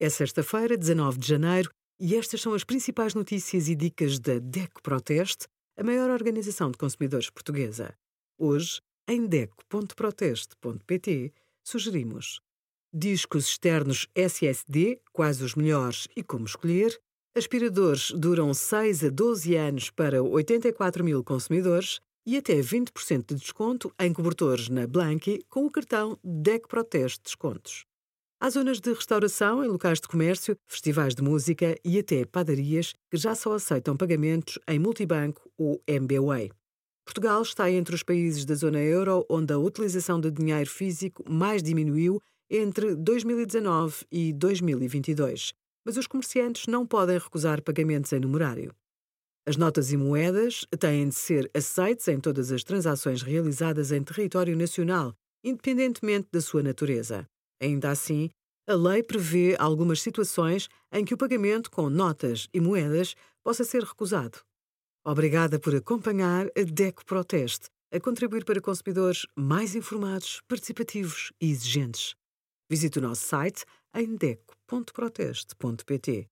É sexta-feira, 19 de janeiro, e estas são as principais notícias e dicas da DECO Proteste, a maior organização de consumidores portuguesa. Hoje, em DECO.proteste.pt, sugerimos discos externos SSD, quais os melhores e como escolher, aspiradores duram 6 a 12 anos para 84 mil consumidores e até 20% de desconto em cobertores na Blanqui com o cartão DEC Proteste Descontos. Há zonas de restauração em locais de comércio, festivais de música e até padarias que já só aceitam pagamentos em multibanco ou MBWay. Portugal está entre os países da zona euro onde a utilização de dinheiro físico mais diminuiu entre 2019 e 2022, mas os comerciantes não podem recusar pagamentos em numerário. As notas e moedas têm de ser aceites em todas as transações realizadas em território nacional, independentemente da sua natureza. Ainda assim, a lei prevê algumas situações em que o pagamento com notas e moedas possa ser recusado. Obrigada por acompanhar a DECO Proteste, a contribuir para consumidores mais informados, participativos e exigentes. Visite o nosso site em deco.proteste.pt.